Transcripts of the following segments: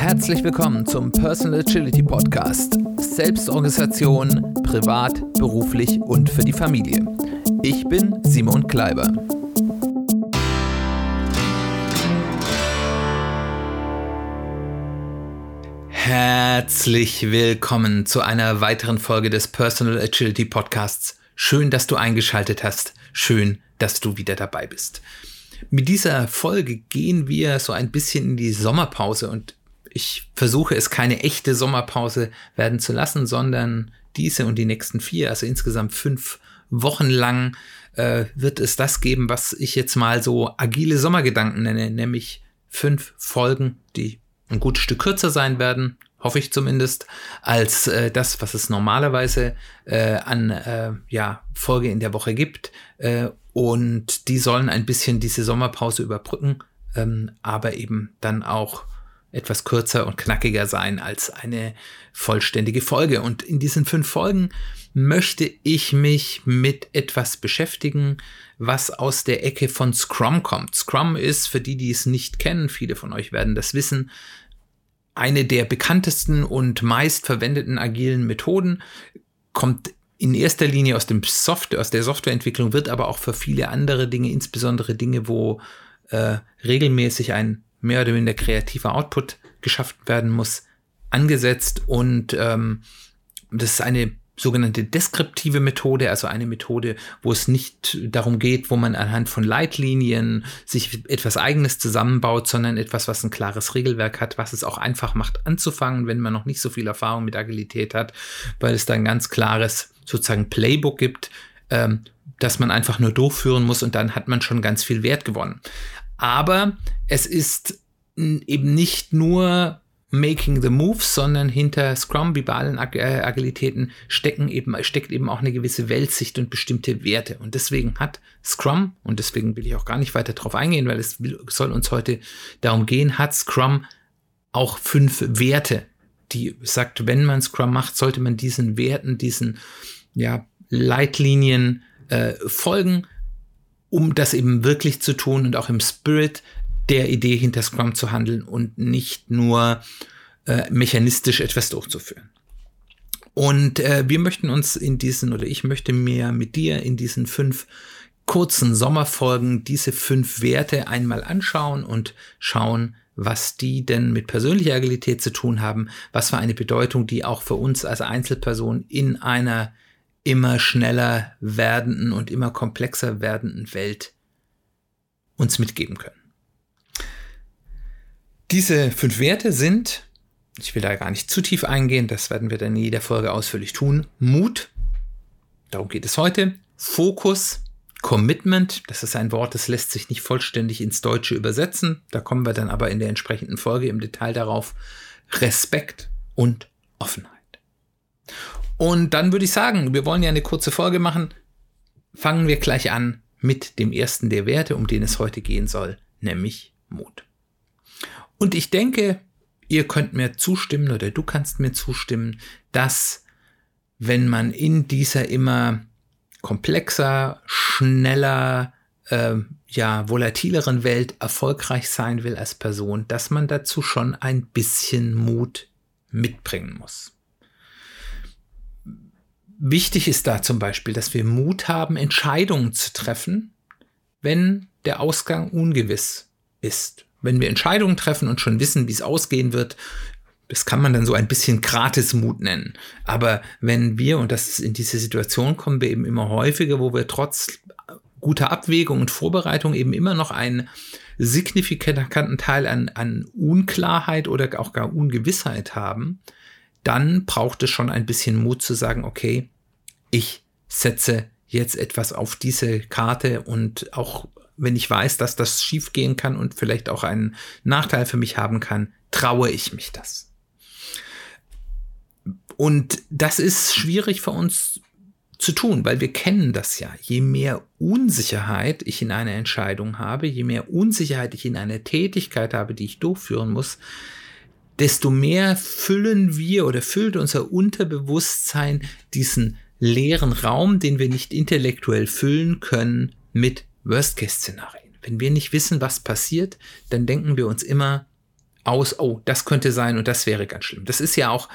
Herzlich willkommen zum Personal Agility Podcast. Selbstorganisation, privat, beruflich und für die Familie. Ich bin Simon Kleiber. Herzlich willkommen zu einer weiteren Folge des Personal Agility Podcasts. Schön, dass du eingeschaltet hast. Schön, dass du wieder dabei bist. Mit dieser Folge gehen wir so ein bisschen in die Sommerpause und ich versuche es keine echte Sommerpause werden zu lassen, sondern diese und die nächsten vier, also insgesamt fünf Wochen lang, äh, wird es das geben, was ich jetzt mal so agile Sommergedanken nenne, nämlich fünf Folgen, die ein gutes Stück kürzer sein werden, hoffe ich zumindest, als äh, das, was es normalerweise äh, an äh, ja, Folge in der Woche gibt. Äh, und die sollen ein bisschen diese Sommerpause überbrücken, ähm, aber eben dann auch etwas kürzer und knackiger sein als eine vollständige Folge. Und in diesen fünf Folgen möchte ich mich mit etwas beschäftigen, was aus der Ecke von Scrum kommt. Scrum ist, für die, die es nicht kennen, viele von euch werden das wissen, eine der bekanntesten und meist verwendeten agilen Methoden, kommt in erster Linie aus dem Software, aus der Softwareentwicklung, wird aber auch für viele andere Dinge, insbesondere Dinge, wo äh, regelmäßig ein mehr oder minder kreativer Output geschaffen werden muss, angesetzt und ähm, das ist eine sogenannte deskriptive Methode, also eine Methode, wo es nicht darum geht, wo man anhand von Leitlinien sich etwas Eigenes zusammenbaut, sondern etwas, was ein klares Regelwerk hat, was es auch einfach macht anzufangen, wenn man noch nicht so viel Erfahrung mit Agilität hat, weil es da ein ganz klares sozusagen Playbook gibt, ähm, das man einfach nur durchführen muss und dann hat man schon ganz viel Wert gewonnen. Aber es ist eben nicht nur Making the Moves, sondern hinter Scrum, wie bei allen Ag äh, Agilitäten, stecken eben, steckt eben auch eine gewisse Weltsicht und bestimmte Werte. Und deswegen hat Scrum, und deswegen will ich auch gar nicht weiter darauf eingehen, weil es soll uns heute darum gehen, hat Scrum auch fünf Werte, die sagt, wenn man Scrum macht, sollte man diesen Werten, diesen ja, Leitlinien äh, folgen, um das eben wirklich zu tun und auch im Spirit der Idee hinter Scrum zu handeln und nicht nur äh, mechanistisch etwas durchzuführen. Und äh, wir möchten uns in diesen, oder ich möchte mir mit dir in diesen fünf kurzen Sommerfolgen diese fünf Werte einmal anschauen und schauen, was die denn mit persönlicher Agilität zu tun haben, was für eine Bedeutung die auch für uns als Einzelperson in einer immer schneller werdenden und immer komplexer werdenden Welt uns mitgeben können. Diese fünf Werte sind, ich will da gar nicht zu tief eingehen, das werden wir dann in jeder Folge ausführlich tun. Mut, darum geht es heute. Fokus, Commitment, das ist ein Wort, das lässt sich nicht vollständig ins Deutsche übersetzen. Da kommen wir dann aber in der entsprechenden Folge im Detail darauf. Respekt und Offenheit. Und dann würde ich sagen, wir wollen ja eine kurze Folge machen. Fangen wir gleich an mit dem ersten der Werte, um den es heute gehen soll, nämlich Mut. Und ich denke, ihr könnt mir zustimmen oder du kannst mir zustimmen, dass wenn man in dieser immer komplexer, schneller, äh, ja, volatileren Welt erfolgreich sein will als Person, dass man dazu schon ein bisschen Mut mitbringen muss. Wichtig ist da zum Beispiel, dass wir Mut haben, Entscheidungen zu treffen, wenn der Ausgang ungewiss ist wenn wir Entscheidungen treffen und schon wissen, wie es ausgehen wird, das kann man dann so ein bisschen Gratismut nennen. Aber wenn wir, und das ist in diese Situation kommen wir eben immer häufiger, wo wir trotz guter Abwägung und Vorbereitung eben immer noch einen signifikanten Teil an, an Unklarheit oder auch gar Ungewissheit haben, dann braucht es schon ein bisschen Mut zu sagen, okay, ich setze jetzt etwas auf diese Karte und auch wenn ich weiß, dass das schiefgehen kann und vielleicht auch einen Nachteil für mich haben kann, traue ich mich das. Und das ist schwierig für uns zu tun, weil wir kennen das ja. Je mehr Unsicherheit ich in einer Entscheidung habe, je mehr Unsicherheit ich in einer Tätigkeit habe, die ich durchführen muss, desto mehr füllen wir oder füllt unser Unterbewusstsein diesen leeren Raum, den wir nicht intellektuell füllen können, mit Worst-Case-Szenarien. Wenn wir nicht wissen, was passiert, dann denken wir uns immer, aus, oh, das könnte sein und das wäre ganz schlimm. Das ist ja auch,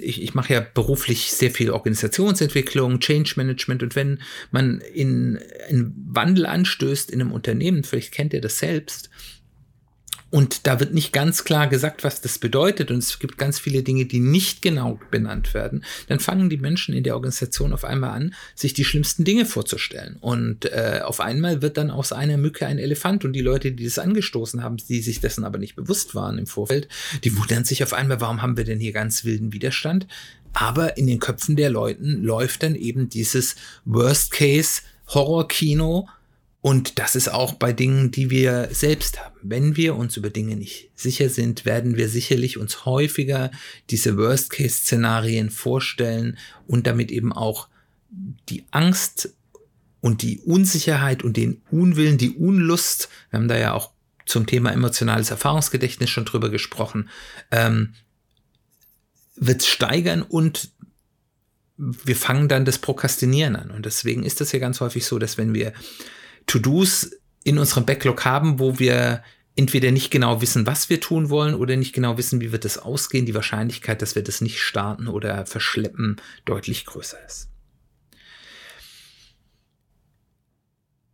ich, ich mache ja beruflich sehr viel Organisationsentwicklung, Change Management und wenn man in einen Wandel anstößt in einem Unternehmen, vielleicht kennt ihr das selbst, und da wird nicht ganz klar gesagt, was das bedeutet. Und es gibt ganz viele Dinge, die nicht genau benannt werden. Dann fangen die Menschen in der Organisation auf einmal an, sich die schlimmsten Dinge vorzustellen. Und äh, auf einmal wird dann aus einer Mücke ein Elefant. Und die Leute, die das angestoßen haben, die sich dessen aber nicht bewusst waren im Vorfeld, die wundern sich auf einmal, warum haben wir denn hier ganz wilden Widerstand? Aber in den Köpfen der Leuten läuft dann eben dieses Worst-Case-Horror-Kino und das ist auch bei Dingen, die wir selbst haben. Wenn wir uns über Dinge nicht sicher sind, werden wir sicherlich uns häufiger diese Worst-Case-Szenarien vorstellen und damit eben auch die Angst und die Unsicherheit und den Unwillen, die Unlust, wir haben da ja auch zum Thema emotionales Erfahrungsgedächtnis schon drüber gesprochen, ähm, wird steigern und wir fangen dann das Prokrastinieren an. Und deswegen ist das ja ganz häufig so, dass wenn wir To-Dos in unserem Backlog haben, wo wir entweder nicht genau wissen, was wir tun wollen oder nicht genau wissen, wie wird es ausgehen, die Wahrscheinlichkeit, dass wir das nicht starten oder verschleppen, deutlich größer ist.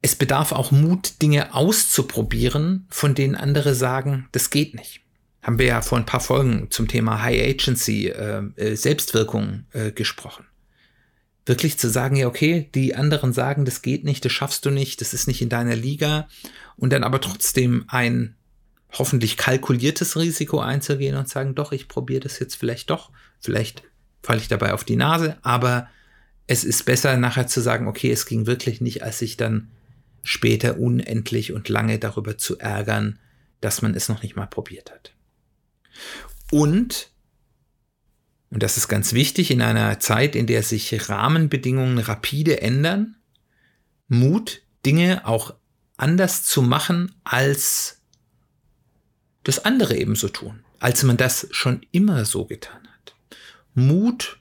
Es bedarf auch Mut, Dinge auszuprobieren, von denen andere sagen, das geht nicht. Haben wir ja vor ein paar Folgen zum Thema High Agency, äh, äh Selbstwirkung äh, gesprochen wirklich zu sagen, ja, okay, die anderen sagen, das geht nicht, das schaffst du nicht, das ist nicht in deiner Liga und dann aber trotzdem ein hoffentlich kalkuliertes Risiko einzugehen und sagen, doch, ich probiere das jetzt vielleicht doch, vielleicht falle ich dabei auf die Nase, aber es ist besser nachher zu sagen, okay, es ging wirklich nicht, als sich dann später unendlich und lange darüber zu ärgern, dass man es noch nicht mal probiert hat. Und und das ist ganz wichtig in einer Zeit, in der sich Rahmenbedingungen rapide ändern, Mut, Dinge auch anders zu machen, als das andere ebenso tun, als man das schon immer so getan hat. Mut,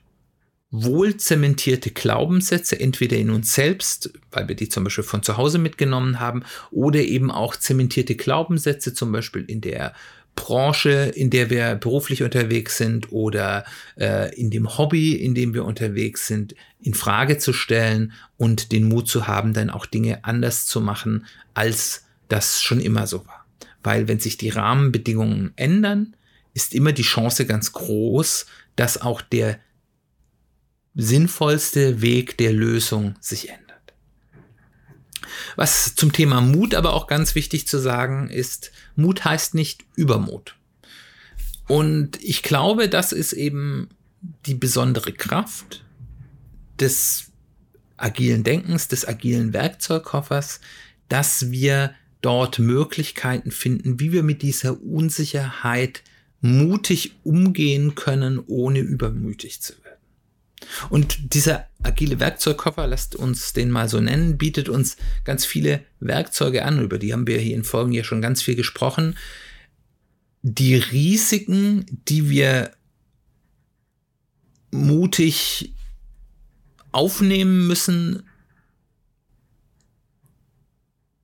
wohl zementierte Glaubenssätze, entweder in uns selbst, weil wir die zum Beispiel von zu Hause mitgenommen haben, oder eben auch zementierte Glaubenssätze, zum Beispiel in der Branche, in der wir beruflich unterwegs sind oder äh, in dem Hobby, in dem wir unterwegs sind, in Frage zu stellen und den Mut zu haben, dann auch Dinge anders zu machen, als das schon immer so war. Weil wenn sich die Rahmenbedingungen ändern, ist immer die Chance ganz groß, dass auch der sinnvollste Weg der Lösung sich ändert. Was zum Thema Mut aber auch ganz wichtig zu sagen ist, Mut heißt nicht Übermut. Und ich glaube, das ist eben die besondere Kraft des agilen Denkens, des agilen Werkzeugkoffers, dass wir dort Möglichkeiten finden, wie wir mit dieser Unsicherheit mutig umgehen können, ohne übermütig zu werden. Und dieser agile Werkzeugkoffer, lasst uns den mal so nennen, bietet uns ganz viele Werkzeuge an, über die haben wir hier in Folgen ja schon ganz viel gesprochen. Die Risiken, die wir mutig aufnehmen müssen,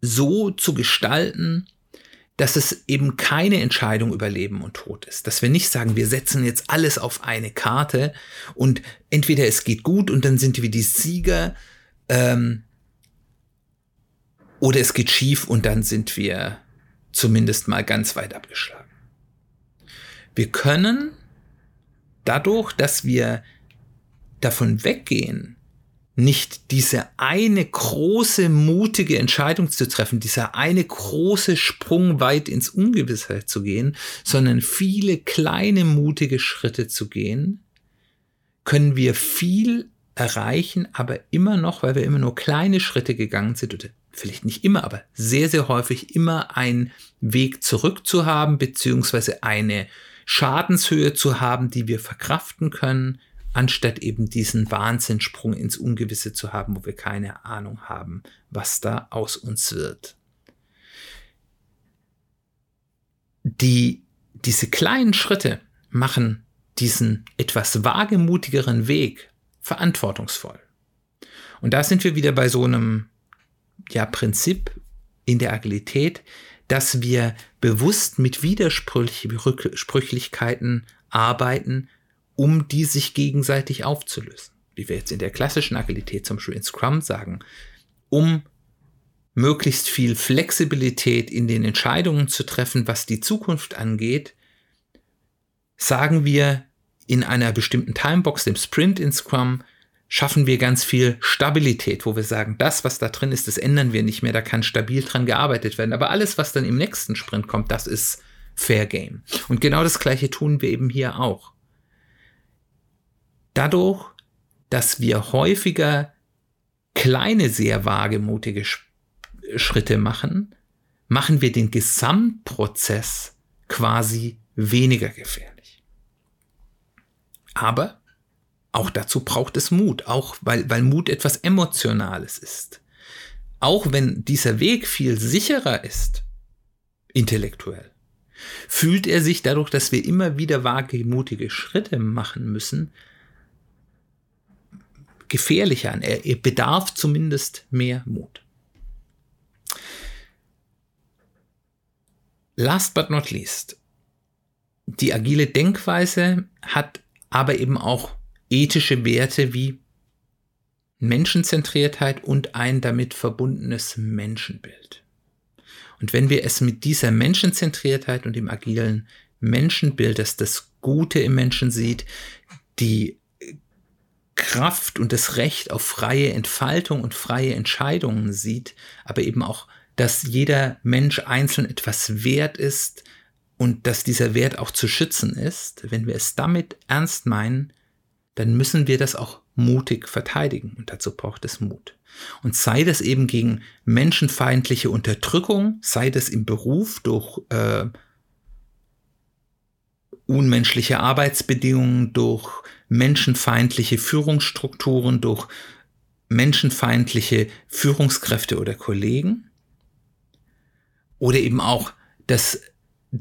so zu gestalten, dass es eben keine Entscheidung über Leben und Tod ist. Dass wir nicht sagen, wir setzen jetzt alles auf eine Karte und entweder es geht gut und dann sind wir die Sieger ähm, oder es geht schief und dann sind wir zumindest mal ganz weit abgeschlagen. Wir können dadurch, dass wir davon weggehen, nicht diese eine große, mutige Entscheidung zu treffen, dieser eine große Sprung weit ins Ungewissheit zu gehen, sondern viele kleine, mutige Schritte zu gehen, können wir viel erreichen, aber immer noch, weil wir immer nur kleine Schritte gegangen sind, oder vielleicht nicht immer, aber sehr, sehr häufig immer einen Weg zurück zu haben, beziehungsweise eine Schadenshöhe zu haben, die wir verkraften können, anstatt eben diesen Wahnsinnssprung ins Ungewisse zu haben, wo wir keine Ahnung haben, was da aus uns wird. Die, diese kleinen Schritte machen diesen etwas wagemutigeren Weg verantwortungsvoll. Und da sind wir wieder bei so einem ja, Prinzip in der Agilität, dass wir bewusst mit Widersprüchlichkeiten arbeiten, um die sich gegenseitig aufzulösen. Wie wir jetzt in der klassischen Agilität zum Beispiel in Scrum sagen, um möglichst viel Flexibilität in den Entscheidungen zu treffen, was die Zukunft angeht, sagen wir in einer bestimmten Timebox, dem Sprint in Scrum, schaffen wir ganz viel Stabilität, wo wir sagen, das, was da drin ist, das ändern wir nicht mehr, da kann stabil dran gearbeitet werden. Aber alles, was dann im nächsten Sprint kommt, das ist Fair Game. Und genau das Gleiche tun wir eben hier auch. Dadurch, dass wir häufiger kleine, sehr wagemutige Schritte machen, machen wir den Gesamtprozess quasi weniger gefährlich. Aber auch dazu braucht es Mut, auch weil, weil Mut etwas Emotionales ist. Auch wenn dieser Weg viel sicherer ist, intellektuell, fühlt er sich dadurch, dass wir immer wieder wagemutige Schritte machen müssen, gefährlicher an. Er, bedarf zumindest mehr Mut. Last but not least, die agile Denkweise hat aber eben auch ethische Werte wie Menschenzentriertheit und ein damit verbundenes Menschenbild. Und wenn wir es mit dieser Menschenzentriertheit und dem agilen Menschenbild, das das Gute im Menschen sieht, die Kraft und das Recht auf freie Entfaltung und freie Entscheidungen sieht, aber eben auch, dass jeder Mensch einzeln etwas wert ist und dass dieser Wert auch zu schützen ist, wenn wir es damit ernst meinen, dann müssen wir das auch mutig verteidigen und dazu braucht es Mut. Und sei das eben gegen menschenfeindliche Unterdrückung, sei das im Beruf durch äh, unmenschliche Arbeitsbedingungen, durch menschenfeindliche Führungsstrukturen, durch menschenfeindliche Führungskräfte oder Kollegen. Oder eben auch das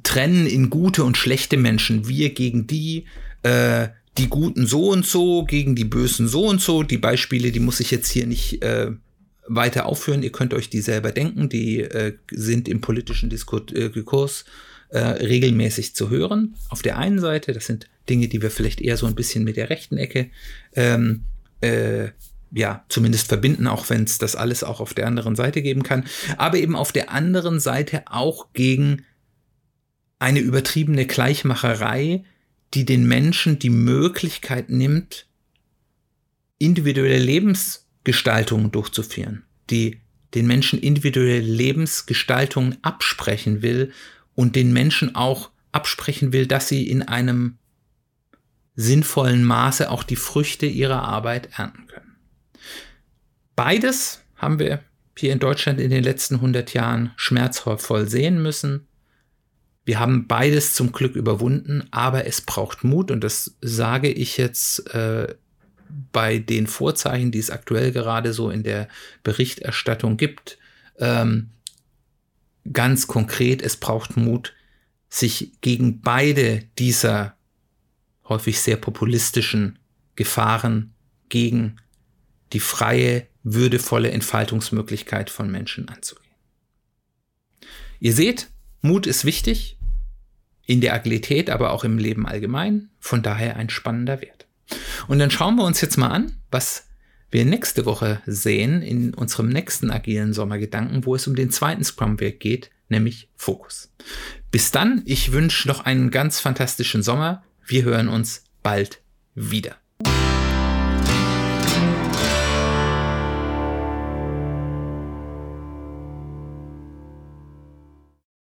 Trennen in gute und schlechte Menschen, wir gegen die, äh, die Guten so und so, gegen die Bösen so und so. Die Beispiele, die muss ich jetzt hier nicht äh, weiter aufführen. Ihr könnt euch die selber denken. Die äh, sind im politischen Diskurs, äh, Diskurs äh, regelmäßig zu hören. Auf der einen Seite, das sind Dinge, die wir vielleicht eher so ein bisschen mit der rechten Ecke ähm, äh, ja, zumindest verbinden, auch wenn es das alles auch auf der anderen Seite geben kann. Aber eben auf der anderen Seite auch gegen eine übertriebene Gleichmacherei, die den Menschen die Möglichkeit nimmt, individuelle Lebensgestaltungen durchzuführen, die den Menschen individuelle Lebensgestaltungen absprechen will und den Menschen auch absprechen will, dass sie in einem sinnvollen Maße auch die Früchte ihrer Arbeit ernten können. Beides haben wir hier in Deutschland in den letzten 100 Jahren schmerzvoll sehen müssen. Wir haben beides zum Glück überwunden, aber es braucht Mut und das sage ich jetzt äh, bei den Vorzeichen, die es aktuell gerade so in der Berichterstattung gibt. Ähm, ganz konkret, es braucht Mut, sich gegen beide dieser häufig sehr populistischen Gefahren gegen die freie, würdevolle Entfaltungsmöglichkeit von Menschen anzugehen. Ihr seht, Mut ist wichtig, in der Agilität, aber auch im Leben allgemein. Von daher ein spannender Wert. Und dann schauen wir uns jetzt mal an, was wir nächste Woche sehen in unserem nächsten agilen Sommergedanken, wo es um den zweiten Scrum-Weg geht, nämlich Fokus. Bis dann, ich wünsche noch einen ganz fantastischen Sommer. Wir hören uns bald wieder.